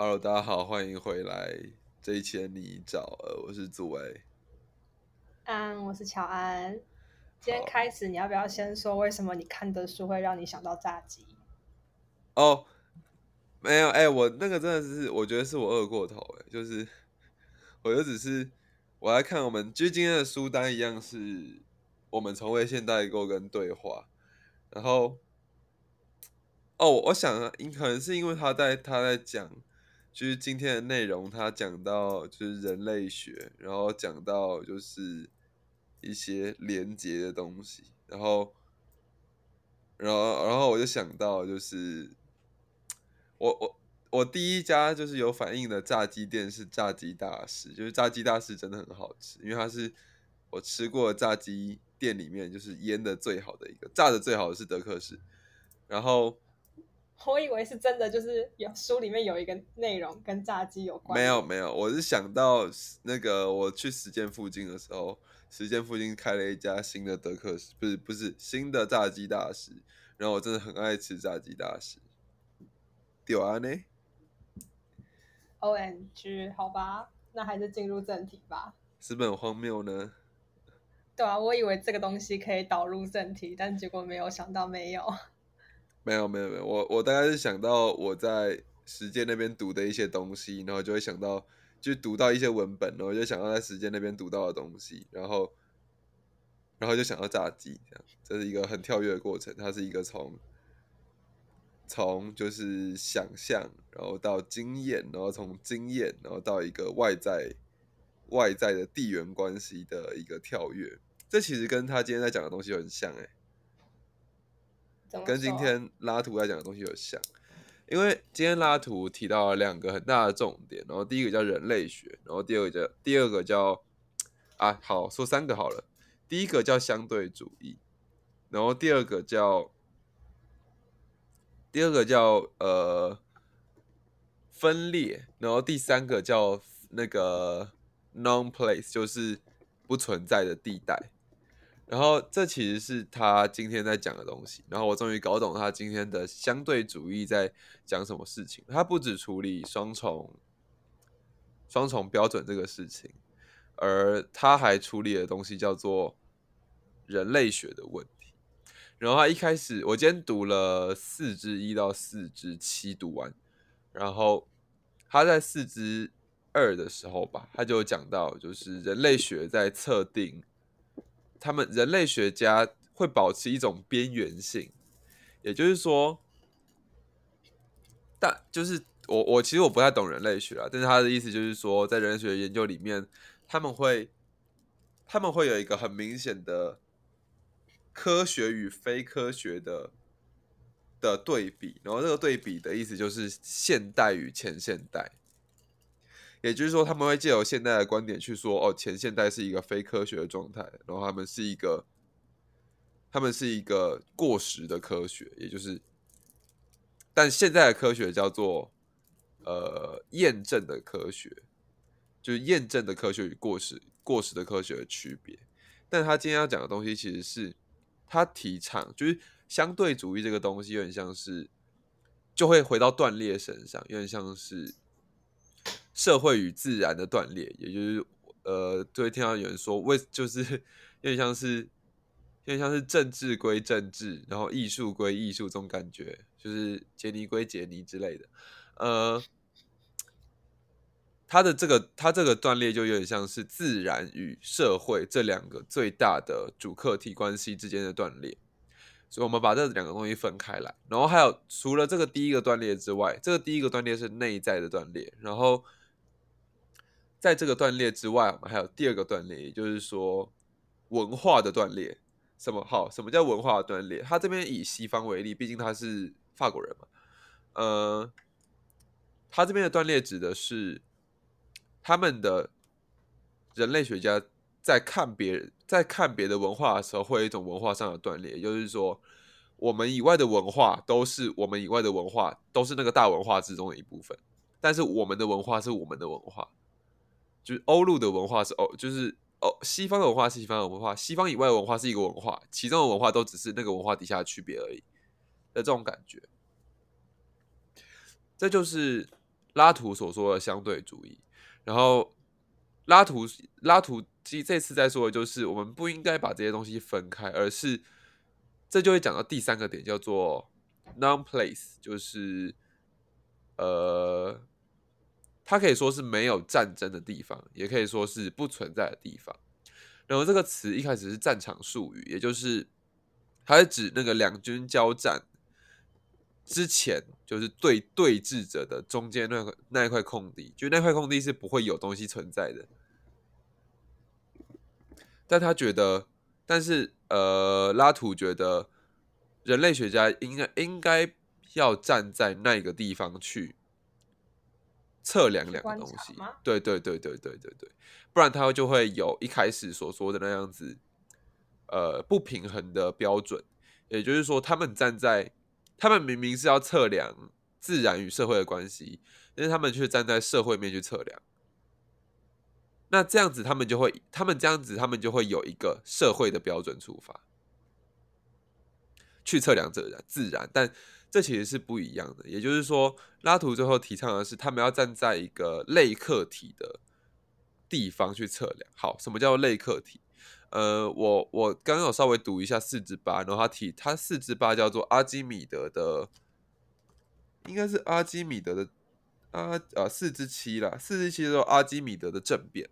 Hello，大家好，欢迎回来这一期的你找，呃，我是祖维。安，我是乔安。今天开始，你要不要先说为什么你看的书会让你想到炸鸡？哦，没有，哎、我那个真的是，我觉得是我饿过头，哎，就是，我就只是我来看我们，就是今天的书单一样是我们从未现代过跟对话，然后，哦，我想啊，因可能是因为他在他在讲，就是今天的内容，他讲到就是人类学，然后讲到就是一些连接的东西，然后，然后，然后我就想到就是。我我我第一家就是有反应的炸鸡店是炸鸡大师，就是炸鸡大师真的很好吃，因为它是我吃过炸鸡店里面就是腌的最好的一个，炸的最好的是德克士，然后我以为是真的，就是有书里面有一个内容跟炸鸡有关。没有没有，我是想到那个我去实践附近的时候，实践附近开了一家新的德克士，不是不是新的炸鸡大师，然后我真的很爱吃炸鸡大师。丢啊呢？O N G，好吧，那还是进入正题吧。是不是很荒谬呢？对啊，我以为这个东西可以导入正题，但结果没有想到没有。没有没有没有，我我大概是想到我在实践那边读的一些东西，然后就会想到，就读到一些文本，然后就想到在实践那边读到的东西，然后，然后就想到炸鸡，这样，这是一个很跳跃的过程，它是一个从从就是想象，然后到经验，然后从经验，然后到一个外在外在的地缘关系的一个跳跃，这其实跟他今天在讲的东西很像、欸，哎。跟今天拉图在讲的东西有像，因为今天拉图提到了两个很大的重点，然后第一个叫人类学，然后第二个叫第二个叫啊，好说三个好了，第一个叫相对主义，然后第二个叫第二个叫呃分裂，然后第三个叫那个 non place，就是不存在的地带。然后这其实是他今天在讲的东西，然后我终于搞懂他今天的相对主义在讲什么事情。他不只处理双重双重标准这个事情，而他还处理的东西叫做人类学的问题。然后他一开始，我今天读了四至一到四至七读完，然后他在四之二的时候吧，他就讲到，就是人类学在测定。他们人类学家会保持一种边缘性，也就是说，但就是我我其实我不太懂人类学啊，但是他的意思就是说，在人类学研究里面，他们会他们会有一个很明显的科学与非科学的的对比，然后这个对比的意思就是现代与前现代。也就是说，他们会借由现代的观点去说，哦，前现代是一个非科学的状态，然后他们是一个，他们是一个过时的科学，也就是，但现在的科学叫做呃验证的科学，就是验证的科学与过时过时的科学的区别。但他今天要讲的东西，其实是他提倡，就是相对主义这个东西，有点像是就会回到断裂身上，有点像是。社会与自然的断裂，也就是呃，就会听到有人说，为 就是有点像是有点像是政治归政治，然后艺术归艺术这种感觉，就是杰尼归杰尼之类的。呃，他的这个他这个断裂就有点像是自然与社会这两个最大的主客体关系之间的断裂。所以，我们把这两个东西分开来，然后还有除了这个第一个断裂之外，这个第一个断裂是内在的断裂，然后在这个断裂之外，我们还有第二个断裂，也就是说文化的断裂。什么好？什么叫文化的断裂？他这边以西方为例，毕竟他是法国人嘛。呃，他这边的断裂指的是他们的人类学家在看别人。在看别的文化的时候，会有一种文化上的断裂，就是说，我们以外的文化都是我们以外的文化，都是那个大文化之中的一部分。但是我们的文化是我们的文化，就是欧陆的文化是欧，就是哦，西方的文化是西方的文化，西方以外的文化是一个文化，其中的文化都只是那个文化底下的区别而已的这种感觉。这就是拉图所说的相对主义。然后拉图拉图这这次在说的就是，我们不应该把这些东西分开，而是这就会讲到第三个点，叫做 non-place，就是呃，它可以说是没有战争的地方，也可以说是不存在的地方。然后这个词一开始是战场术语，也就是它是指那个两军交战之前，就是对对峙者的中间那块那一块空地，就那块空地是不会有东西存在的。但他觉得，但是呃，拉图觉得人类学家应该应该要站在那个地方去。测量两个东西，对对对对对对对，不然它就会有一开始所说的那样子，呃，不平衡的标准。也就是说，他们站在，他们明明是要测量自然与社会的关系，但是他们却站在社会面去测量。那这样子，他们就会，他们这样子，他们就会有一个社会的标准出发，去测量自然自然，但。这其实是不一样的，也就是说，拉图最后提倡的是，他们要站在一个类客体的地方去测量。好，什么叫类客体？呃，我我刚刚有稍微读一下四之八，然后他提他四之八叫做阿基米德的，应该是阿基米德的阿呃四之七啦，四之七叫阿基米德的政变。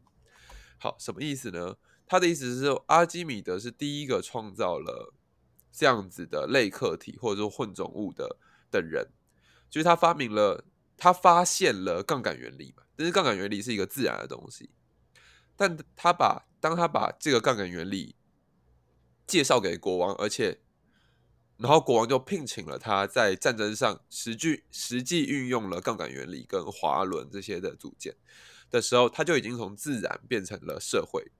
好，什么意思呢？他的意思是说，阿基米德是第一个创造了。这样子的类客体或者说混种物的的人，就是他发明了，他发现了杠杆原理嘛。但是杠杆原理是一个自然的东西，但他把当他把这个杠杆原理介绍给国王，而且然后国王就聘请了他在战争上实际实际运用了杠杆原理跟滑轮这些的组件的时候，他就已经从自然变成了社会。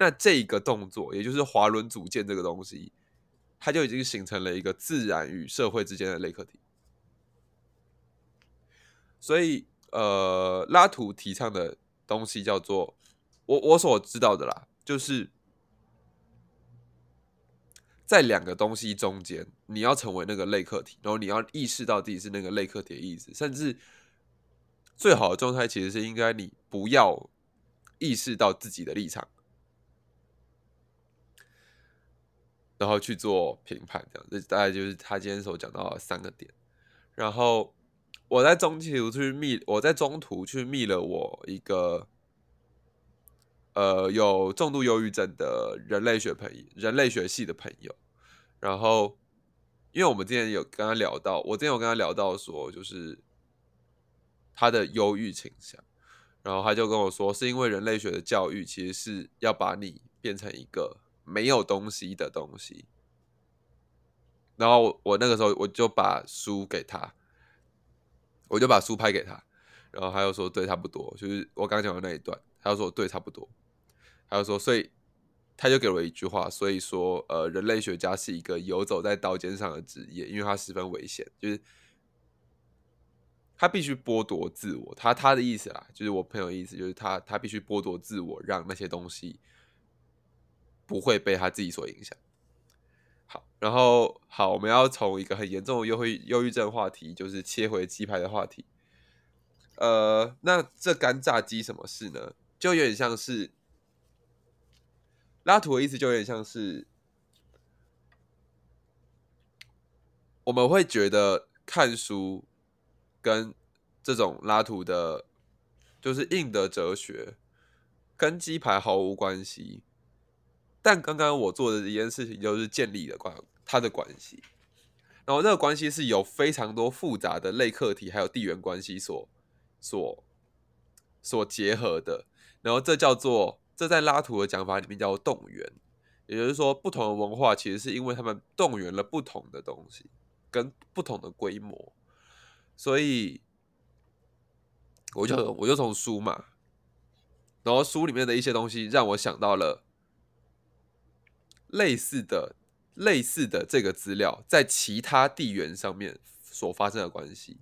那这个动作，也就是滑轮组件这个东西。它就已经形成了一个自然与社会之间的类课题，所以呃，拉图提倡的东西叫做我我所知道的啦，就是在两个东西中间，你要成为那个类课题，然后你要意识到自己是那个类课题的意思，甚至最好的状态其实是应该你不要意识到自己的立场。然后去做评判，这样这大概就是他今天所讲到的三个点。然后我在中途去密，我在中途去密了我一个呃有重度忧郁症的人类学朋友，人类学系的朋友。然后因为我们之前有跟他聊到，我之前有跟他聊到说，就是他的忧郁倾向。然后他就跟我说，是因为人类学的教育其实是要把你变成一个。没有东西的东西，然后我那个时候我就把书给他，我就把书拍给他，然后他又说对，差不多，就是我刚讲的那一段，他又说对，差不多，他又说，所以他就给了一句话，所以说，呃，人类学家是一个游走在刀尖上的职业，因为他十分危险，就是他必须剥夺自我，他他的意思啊，就是我朋友意思，就是他他必须剥夺自我，让那些东西。不会被他自己所影响。好，然后好，我们要从一个很严重的忧郁忧郁症话题，就是切回鸡排的话题。呃，那这干炸鸡什么事呢？就有点像是拉图的意思，就有点像是我们会觉得看书跟这种拉图的，就是硬的哲学，跟鸡排毫无关系。但刚刚我做的一件事情，就是建立了关他的关系，然后这个关系是有非常多复杂的类课题，还有地缘关系所所所结合的，然后这叫做这在拉图的讲法里面叫做动员，也就是说，不同的文化其实是因为他们动员了不同的东西跟不同的规模，所以我就我就从书嘛，然后书里面的一些东西让我想到了。类似的、类似的这个资料，在其他地缘上面所发生的关系，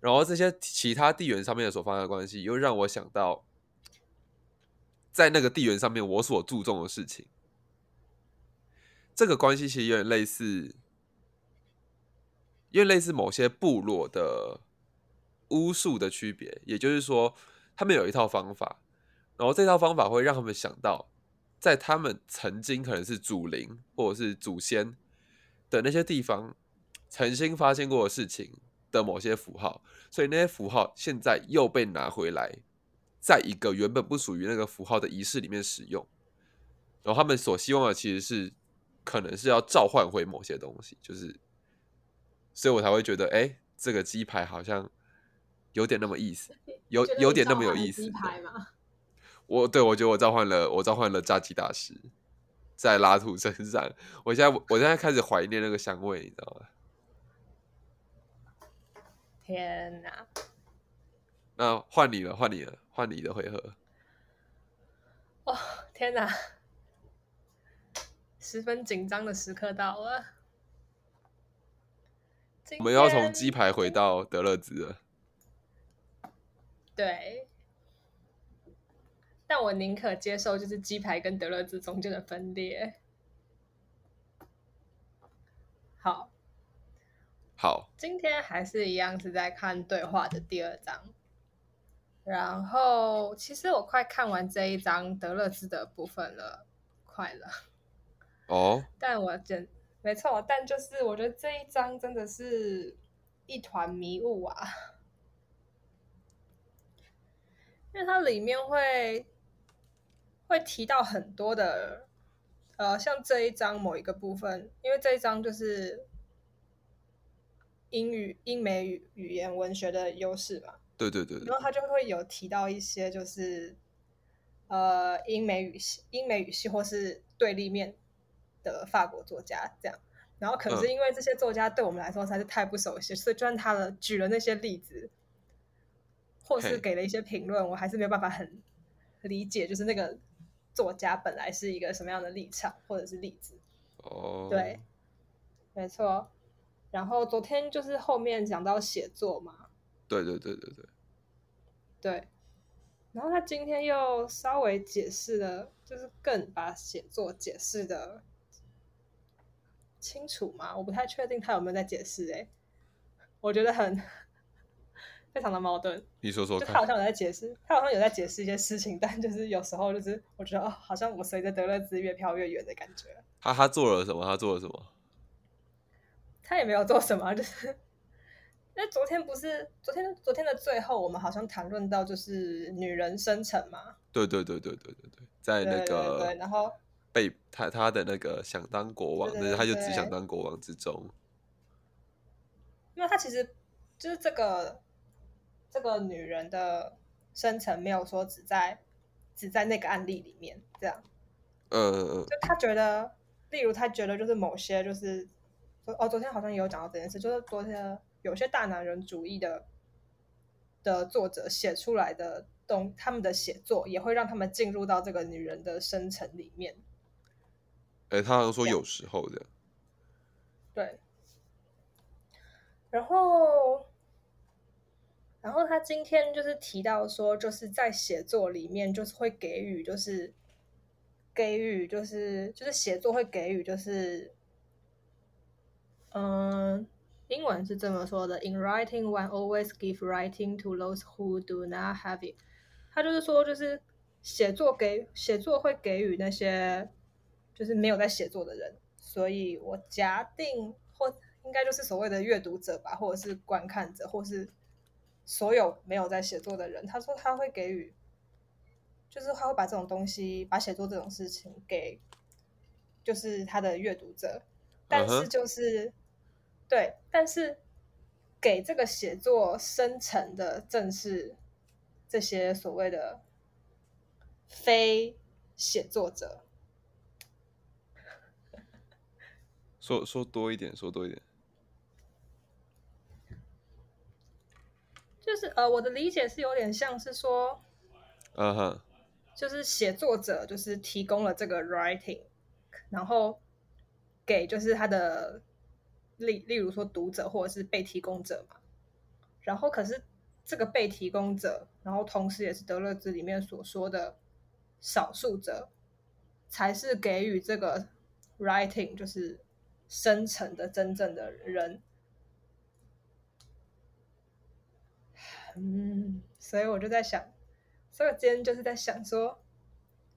然后这些其他地缘上面所发生的关系，又让我想到，在那个地缘上面我所注重的事情，这个关系其实有点类似，因为类似某些部落的巫术的区别，也就是说，他们有一套方法，然后这套方法会让他们想到，在他们曾经可能是祖灵或者是祖先的那些地方，曾经发生过的事情的某些符号，所以那些符号现在又被拿回来，在一个原本不属于那个符号的仪式里面使用，然后他们所希望的其实是，可能是要召唤回某些东西，就是，所以我才会觉得，哎，这个鸡排好像有点那么意思，有有点那么有意思。鸡排吗？我对我觉得我召唤了，我召唤了炸鸡大师，在拉图身上。我现在我现在开始怀念那个香味，你知道吗？天哪！那换你了，换你了，换你的回合。哦，天哪！十分紧张的时刻到了。我们要从鸡排回到德勒兹了。对，但我宁可接受就是鸡排跟德勒兹中间的分裂。好，好，今天还是一样是在看对话的第二章，然后其实我快看完这一章德勒兹的部分了，快了。哦，但我真没错，但就是我觉得这一章真的是一团迷雾啊，因为它里面会会提到很多的，呃，像这一章某一个部分，因为这一章就是英语英美语语言文学的优势嘛，对对对对。然后他就会有提到一些就是呃英美语系、英美语系或是对立面的法国作家这样。然后可是因为这些作家对我们来说实在是太不熟悉，所以就算他的举了那些例子，或是给了一些评论，我还是没有办法很理解，就是那个作家本来是一个什么样的立场或者是例子。哦，对，没错。然后昨天就是后面讲到写作嘛，对对对对对，对，然后他今天又稍微解释了，就是更把写作解释的清楚嘛？我不太确定他有没有在解释、欸，我觉得很非常的矛盾。你说说看。就他好像有在解释，他好像有在解释一些事情，但就是有时候就是我觉得哦，好像我随着德勒兹越飘越远的感觉。他他做了什么？他做了什么？他也没有做什么，就是 因为昨天不是昨天昨天的最后，我们好像谈论到就是女人生成嘛，对对对对对对对，在那个对然后被他他的那个想当国王，对对但是他就只想当国王之中。因为他其实就是这个这个女人的生成没有说只在只在那个案例里面这样，嗯嗯嗯，就他觉得，例如他觉得就是某些就是说哦，昨天好像也有讲到这件事，就是昨天有些大男人主义的的作者写出来的东，他们的写作也会让他们进入到这个女人的生成里面，哎，他好像说有时候的。对，然后，然后他今天就是提到说，就是在写作里面，就是会给予，就是给予，就是就是写作会给予，就是，嗯，英文是这么说的：In writing, one always give writing to those who do not have it。他就是说，就是写作给写作会给予那些就是没有在写作的人，所以我假定或应该就是所谓的阅读者吧，或者是观看者，或是所有没有在写作的人。他说他会给予，就是他会把这种东西，把写作这种事情给，就是他的阅读者，但是就是、对，但是给这个写作生成的正是这些所谓的非写作者。说说多一点，说多一点。就是呃，我的理解是有点像是说，嗯哼，就是写作者就是提供了这个 writing，然后给就是他的例例如说读者或者是被提供者嘛，然后可是这个被提供者，然后同时也是德勒兹里面所说的少数者，才是给予这个 writing 就是生成的真正的人。嗯，所以我就在想，所以我今天就是在想说，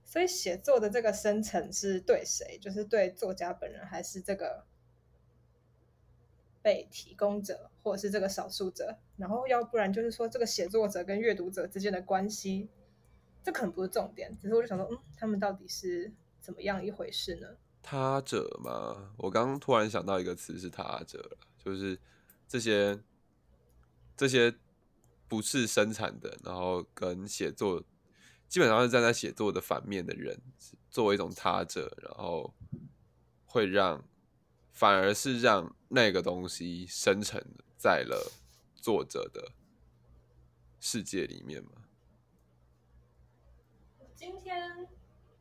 所以写作的这个生成是对谁？就是对作家本人，还是这个被提供者，或者是这个少数者？然后要不然就是说，这个写作者跟阅读者之间的关系，这可能不是重点。只是我就想说，嗯，他们到底是怎么样一回事呢？他者嘛，我刚突然想到一个词是他者，就是这些这些不是生产的，然后跟写作基本上是站在写作的反面的人，作为一种他者，然后会让反而是让那个东西生成在了作者的世界里面嘛。今天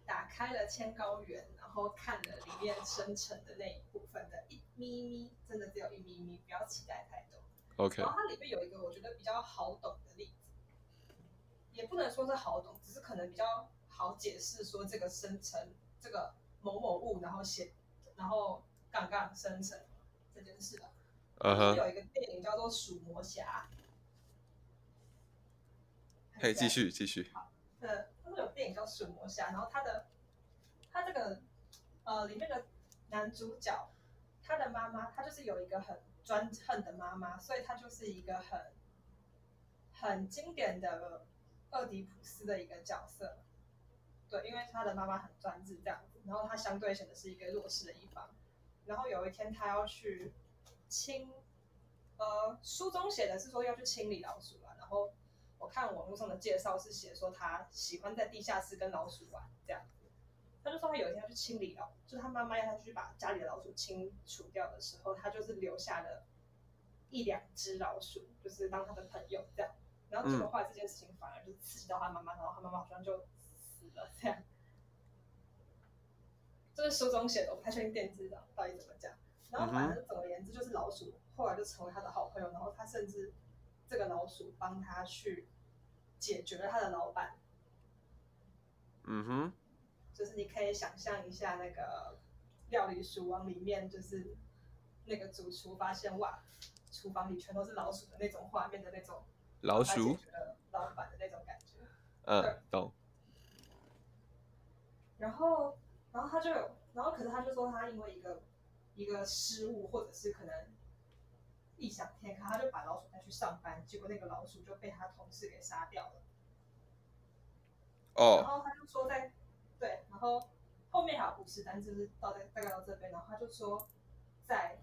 打开了千高原。然后看了里面生成的那一部分的一咪咪，真的只有一咪咪，不要期待太多。OK。然后它里面有一个我觉得比较好懂的例子，也不能说是好懂，只是可能比较好解释说这个生成这个某某物，然后写，然后杠杠生成这件事的。嗯哼。有一个电影叫做《鼠魔侠》。可以继续继续。好，呃，他说有电影叫《鼠魔侠》，然后他的他这个。呃，里面的男主角，他的妈妈，他就是有一个很专横的妈妈，所以他就是一个很很经典的厄狄普斯的一个角色。对，因为他的妈妈很专制这样子，然后他相对显得是一个弱势的一方。然后有一天他要去清，呃，书中写的是说要去清理老鼠啊。然后我看网络上的介绍是写说他喜欢在地下室跟老鼠玩这样。他就说他有一天要去清理老，就是他妈妈要他去把家里的老鼠清除掉的时候，他就是留下了一两只老鼠，就是当他的朋友这样。然后结果后来这件事情反而就刺激到他妈妈，然后他妈妈好像就死了这样。这是书中写的，我不太确定电视上到底怎么讲。然后反正总而言之，就是老鼠后来就成为他的好朋友，然后他甚至这个老鼠帮他去解决了他的老板。嗯哼。就是你可以想象一下那个料理鼠王里面，就是那个主厨发现哇，厨房里全都是老鼠的那种画面的那种老鼠老板的那种感觉。嗯，懂。然后，然后他就，然后可是他就说他因为一个一个失误，或者是可能异想天开，他就把老鼠带去上班，结果那个老鼠就被他同事给杀掉了。哦。然后他就说在。对，然后后面还有故事，但就是到大大概到这边，然后他就说，在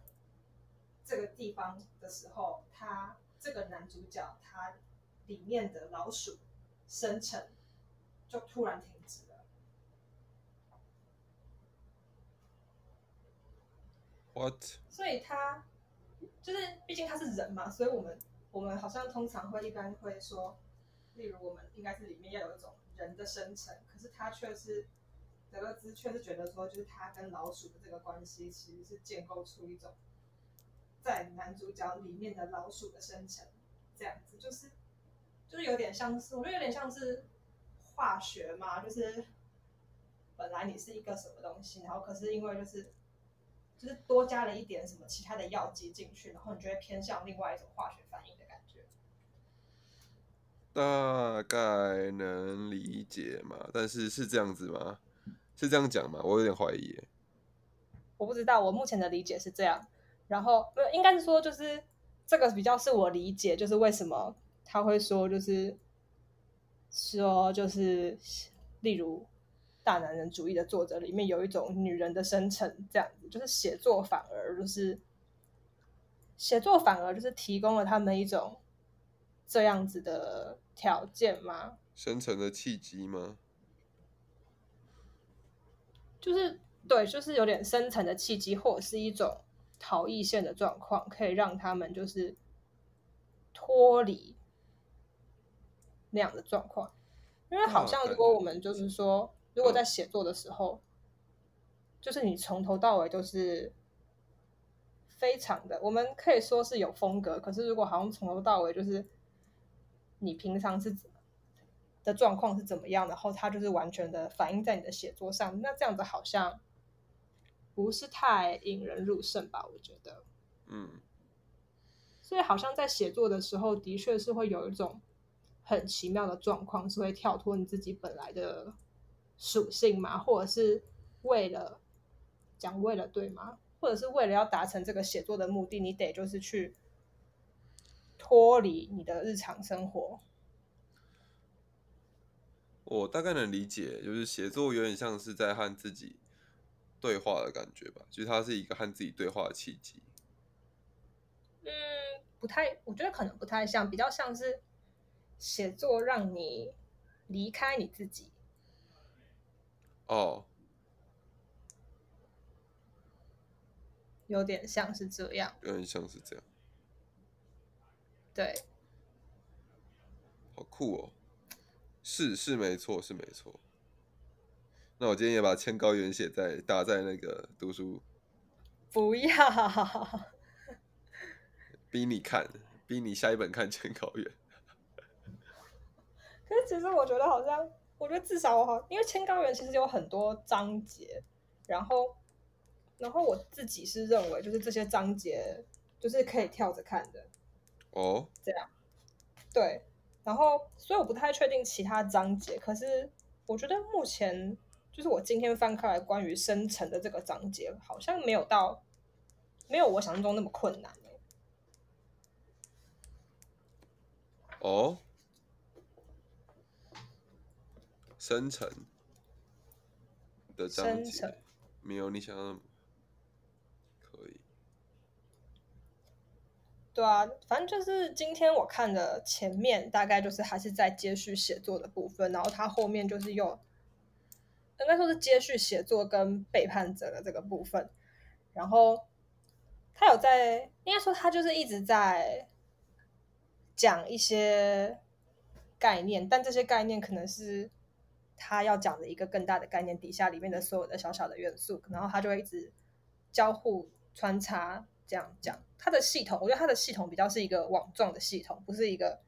这个地方的时候，他这个男主角他里面的老鼠生成就突然停止了。What？所以他就是毕竟他是人嘛，所以我们我们好像通常会一般会说，例如我们应该是里面要有一种。人的生成，可是他却是德勒兹却是觉得说，就是他跟老鼠的这个关系，其实是建构出一种在男主角里面的老鼠的生成，这样子就是就是有点像是，我觉得有点像是化学嘛，就是本来你是一个什么东西，然后可是因为就是就是多加了一点什么其他的药剂进去，然后你就会偏向另外一种化学反应的。大概能理解嘛？但是是这样子吗？是这样讲吗？我有点怀疑。我不知道，我目前的理解是这样。然后，没有，应该是说，就是这个比较是我理解，就是为什么他会说，就是说，就是例如大男人主义的作者里面有一种女人的生成，这样子，就是写作反而就是写作反而就是提供了他们一种这样子的。条件吗？生成的契机吗？就是对，就是有点深层的契机，或者是一种逃逸线的状况，可以让他们就是脱离那样的状况。因为好像如果我们就是说，如果在写作的时候，就是你从头到尾都是非常的，我们可以说是有风格。可是如果好像从头到尾就是。你平常是的状况是怎么样？然后它就是完全的反映在你的写作上，那这样子好像不是太引人入胜吧？我觉得，嗯，所以好像在写作的时候，的确是会有一种很奇妙的状况，是会跳脱你自己本来的属性嘛？或者是为了讲为了对吗？或者是为了要达成这个写作的目的，你得就是去脱离你的日常生活。我大概能理解，就是写作有点像是在和自己对话的感觉吧，就是它是一个和自己对话的契机。嗯，不太，我觉得可能不太像，比较像是写作让你离开你自己。哦，有点像是这样，有点像是这样，对，好酷哦！是是没错，是没错。那我今天也把千高原写在打在那个读书，不要，逼你看，逼你下一本看千高原。可是其实我觉得好像，我觉得至少我好，因为千高原其实有很多章节，然后，然后我自己是认为，就是这些章节就是可以跳着看的。哦，这样，对。然后，所以我不太确定其他章节。可是，我觉得目前就是我今天翻开来关于生成的这个章节，好像没有到没有我想象中那么困难哦，生成的章节没有你想象那么。对啊，反正就是今天我看的前面大概就是还是在接续写作的部分，然后他后面就是又应该说是接续写作跟背叛者的这个部分，然后他有在应该说他就是一直在讲一些概念，但这些概念可能是他要讲的一个更大的概念底下里面的所有的小小的元素，然后他就会一直交互穿插。这样讲，它的系统，我觉得它的系统比较是一个网状的系统，不是一个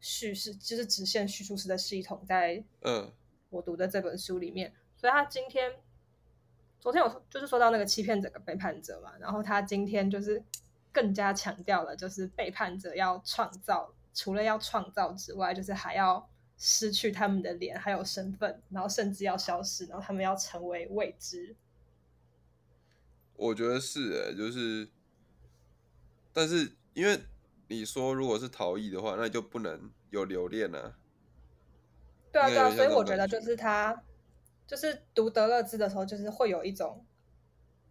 叙事，就是直线叙述式的系统。在嗯，我读的这本书里面，所以他今天，昨天我就是说到那个欺骗者跟背叛者嘛，然后他今天就是更加强调了，就是背叛者要创造，除了要创造之外，就是还要失去他们的脸，还有身份，然后甚至要消失，然后他们要成为未知。我觉得是哎，就是，但是因为你说如果是逃逸的话，那就不能有留恋啊。对啊，对啊，所以我觉得就是他，就是读德勒兹的时候，就是会有一种，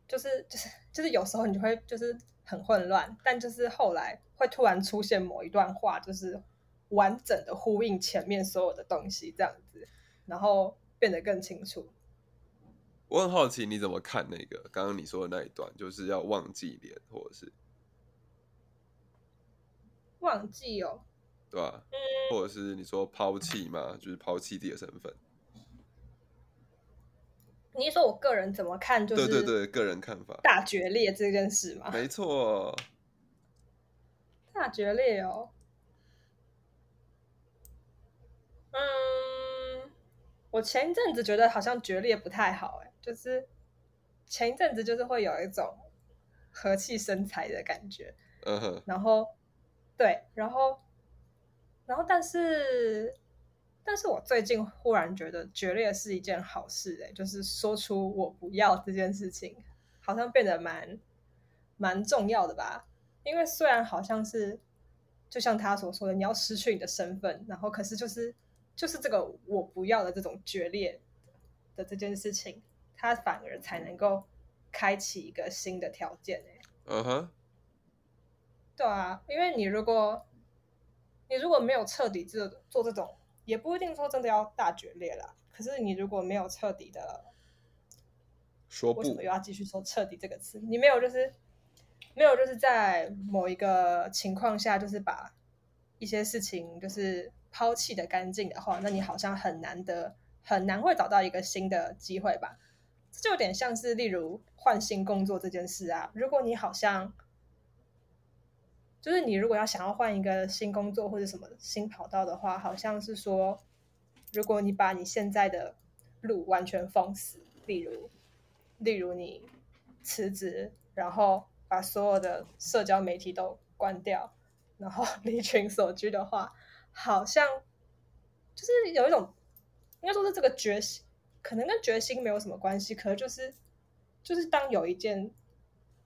就是就是就是有时候你就会就是很混乱，但就是后来会突然出现某一段话，就是完整的呼应前面所有的东西，这样子，然后变得更清楚。我很好奇你怎么看那个刚刚你说的那一段，就是要忘记脸，或者是忘记哦，对吧？嗯，或者是你说抛弃嘛，就是抛弃自己的身份。你说我个人怎么看？就是对对对，个人看法。大决裂这件事吗？没错，大决裂哦。嗯，我前一阵子觉得好像决裂不太好，哎。就是前一阵子，就是会有一种和气生财的感觉，嗯哼，然后对，然后然后但是，但是我最近忽然觉得决裂是一件好事，哎，就是说出我不要这件事情，好像变得蛮蛮重要的吧？因为虽然好像是就像他所说的，你要失去你的身份，然后可是就是就是这个我不要的这种决裂的这件事情。他反而才能够开启一个新的条件哎，嗯哼，对啊，因为你如果你如果没有彻底做做这种，也不一定说真的要大决裂啦。可是你如果没有彻底的说不，为什么又要继续说彻底这个词？你没有就是没有就是在某一个情况下，就是把一些事情就是抛弃的干净的话，那你好像很难得很难会找到一个新的机会吧。就有点像是，例如换新工作这件事啊。如果你好像，就是你如果要想要换一个新工作或者什么新跑道的话，好像是说，如果你把你现在的路完全封死，例如，例如你辞职，然后把所有的社交媒体都关掉，然后 离群所居的话，好像就是有一种，应该说是这个决心，可能跟决心没有什么关系，可能就是就是当有一件，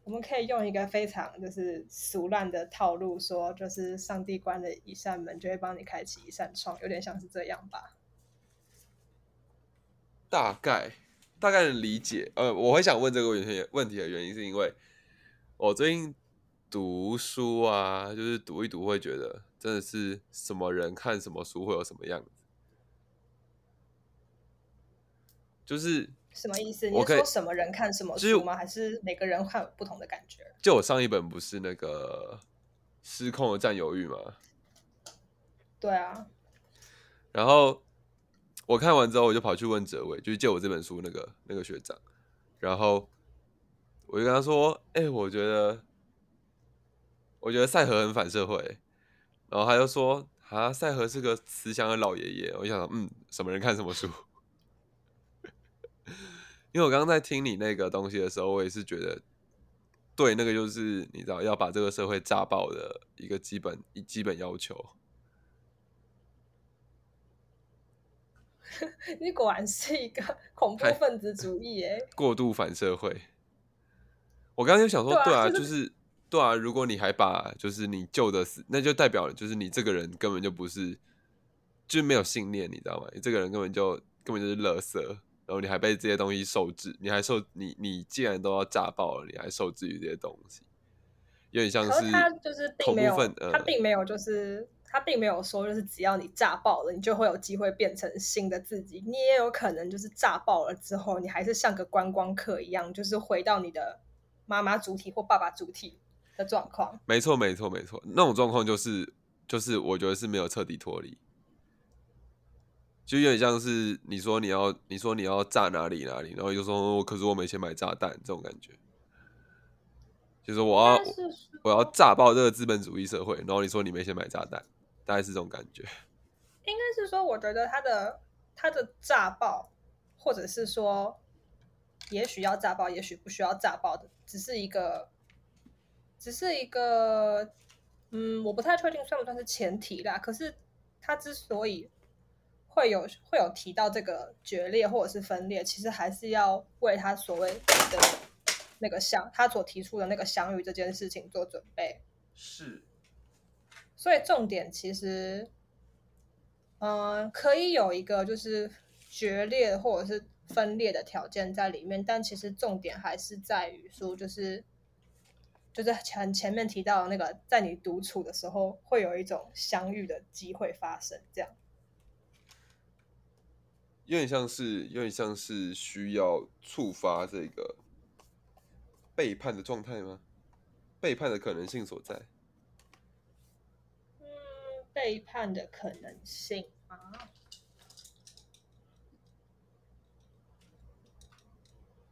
我们可以用一个非常就是俗烂的套路说，就是上帝关了一扇门，就会帮你开启一扇窗，有点像是这样吧。大概大概能理解。呃，我会想问这个问题问题的原因，是因为我最近读书啊，就是读一读，会觉得真的是什么人看什么书会有什么样子，就是什么意思？你是说什么人看什么书吗？还是每个人看有不同的感觉？就我上一本不是那个失控的占有欲吗，对啊，然后我看完之后，我就跑去问哲伟，就是借我这本书那个那个学长，然后我就跟他说：“哎、我觉得，我觉得赛和很反社会。”然后他就说：“啊，赛和是个慈祥的老爷爷。”我就想，嗯，什么人看什么书？因为我刚刚在听你那个东西的时候，我也是觉得，对，那个就是你知道要把这个社会炸爆的一个基本一基本要求。你果然是一个 恐怖分子主义耶！过度反社会。我刚刚就想说，对啊就就是是对啊，如果你还把就是你旧的死，那就代表就是你这个人根本就不是，就是没有信念，你知道吗？你这个人根本就根本就是垃圾，然后你还被这些东西受制，你还受你你既然都要炸爆了，你还受制于这些东西，有点像可是他就是并恐没有，他并没有就是他并没有说就是只要你炸爆了，你就会有机会变成新的自己。你也有可能就是炸爆了之后，你还是像个观光客一样，就是回到你的妈妈主体或爸爸主体的状况。没错，没错，没错，那种状况就是就是我觉得是没有彻底脱离，就有点像是你说你要你说你要炸哪里哪里，然后就说哦可是我没钱买炸弹这种感觉，就是我要是我要炸爆这个资本主义社会，然后你说你没钱买炸弹，大概是这种感觉。应该是说，我觉得他的他的炸爆，或者是说，也许要炸爆，也许不需要炸爆的，只是一个，只是一个，嗯，我不太确定算不算是前提啦。可是他之所以会有会有提到这个决裂或者是分裂，其实还是要为他所谓的那个相，他所提出的那个相遇这件事情做准备。是，所以重点其实，嗯、可以有一个就是决裂或者是分裂的条件在里面，但其实重点还是在于说，就是就是前前面提到的那个，在你独处的时候，会有一种相遇的机会发生，这样。有点像是有点像是需要触发这个背叛的状态吗？背叛的可能性所在。嗯，背叛的可能性啊，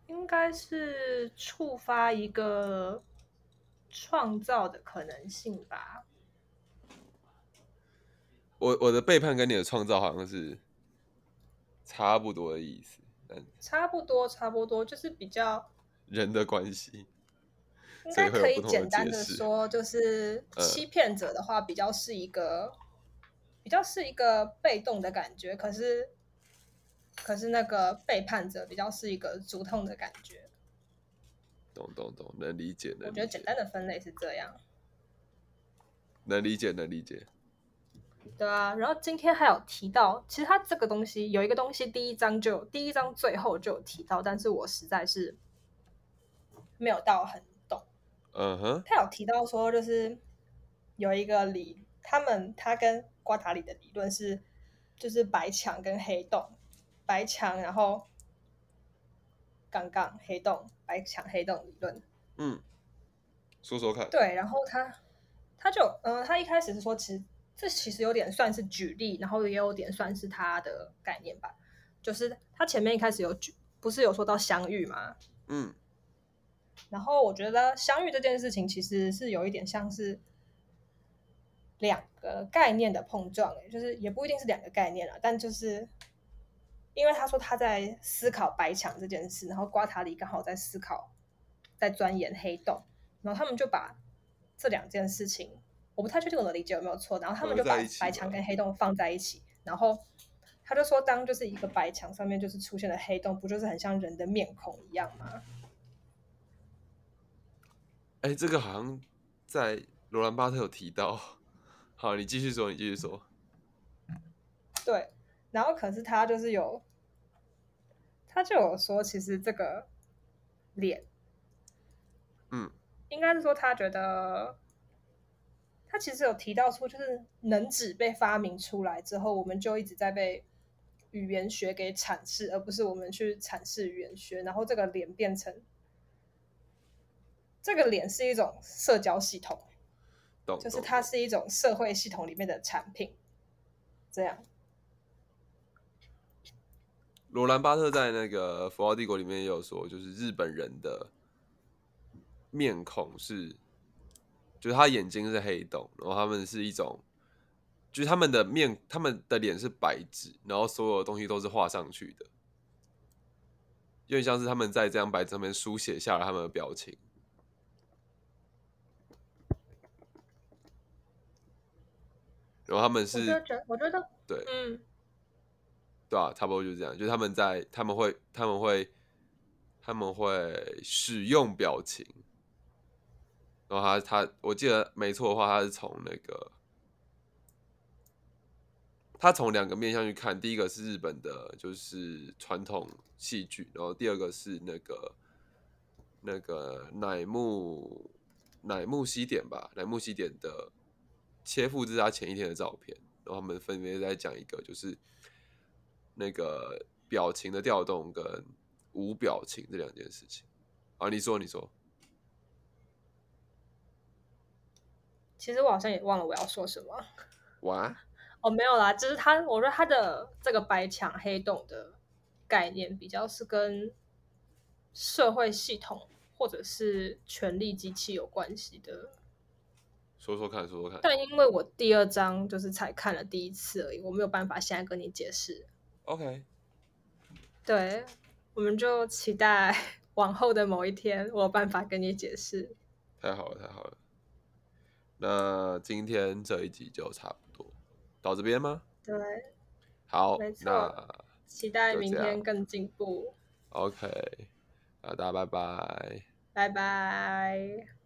应该是触发一个创造的可能性吧。我我的背叛跟你的创造好像是差不多的意思，嗯差不多，差不多，就是比较人的关系，应该可以简单的说，就是呃欺骗者的话，比较是一个比较是一个被动的感觉，可是可是那个背叛者比较是一个主动的感觉。懂懂懂，能理解，能我觉得，简单的分类是这样。能理解，能理解。对啊，然后今天还有提到，其实它这个东西有一个东西，第一章就有第一章最后就有提到，但是我实在是没有到很懂。嗯哼，他有提到说，就是有一个理，他们他跟瓜塔里的理论是，就是白墙跟黑洞，白墙然后杠杠黑洞，白墙黑洞理论。嗯，说说看。对，然后他他就呃，他一开始是说，其实这其实有点算是举例，然后也有点算是他的概念吧。就是他前面一开始有举，不是有说到相遇吗？嗯然后我觉得相遇这件事情其实是有一点像是两个概念的碰撞，欸就是也不一定是两个概念啊，但就是因为他说他在思考白墙这件事，然后瓜塔里刚好在思考，在钻研黑洞，然后他们就把这两件事情我不太确定我的理解有没有错。然后他们就把白墙跟黑洞放在一起，然后他就说，当就是一个白墙上面就是出现了黑洞，不就是很像人的面孔一样吗？哎，这个好像在罗兰巴特有提到。好，你继续说，你继续说。对，然后可是他就是有，他就有说，其实这个脸，嗯，应该是说他觉得，他其实有提到说，就是能指被发明出来之后，我们就一直在被语言学给阐释，而不是我们去阐释语言学，然后这个脸变成，这个脸是一种社交系统，懂。就是它是一种社会系统里面的产品，这样。罗兰巴特在那个《福奥帝国》里面也有说，就是日本人的面孔是，就是他眼睛是黑洞，然后他们是一种，就是他们的面，他们的脸是白纸，然后所有东西都是画上去的，有点像是他们在这张白纸上面书写下了他们的表情。然后他们是我觉得，对嗯，对啊，差不多就是这样，就是他们在他们会他们会他们会使用表情，然后他他我记得没错的话，他是从那个他从两个面向去看，第一个是日本的，就是传统戏剧，然后第二个是那个那个乃木乃木希典吧，乃木希典的切腹自杀前一天的照片，然后他们分别在讲一个就是那个表情的调动跟无表情这两件事情。啊，你说，你说，其实我好像也忘了我要说什么。哇，哦，没有啦，就是他，我说他的这个白墙黑洞的概念比较是跟社会系统或者是权力机器有关系的。说说看，说说看。但因为我第二章就是才看了第一次而已，我没有办法现在跟你解释。OK，对，我们就期待 往后的某一天，我有办法跟你解释。太好了，太好了。那今天这一集就差不多到这边吗？对，好没，错那期待明天更进步。OK，啊，大家拜拜。拜拜。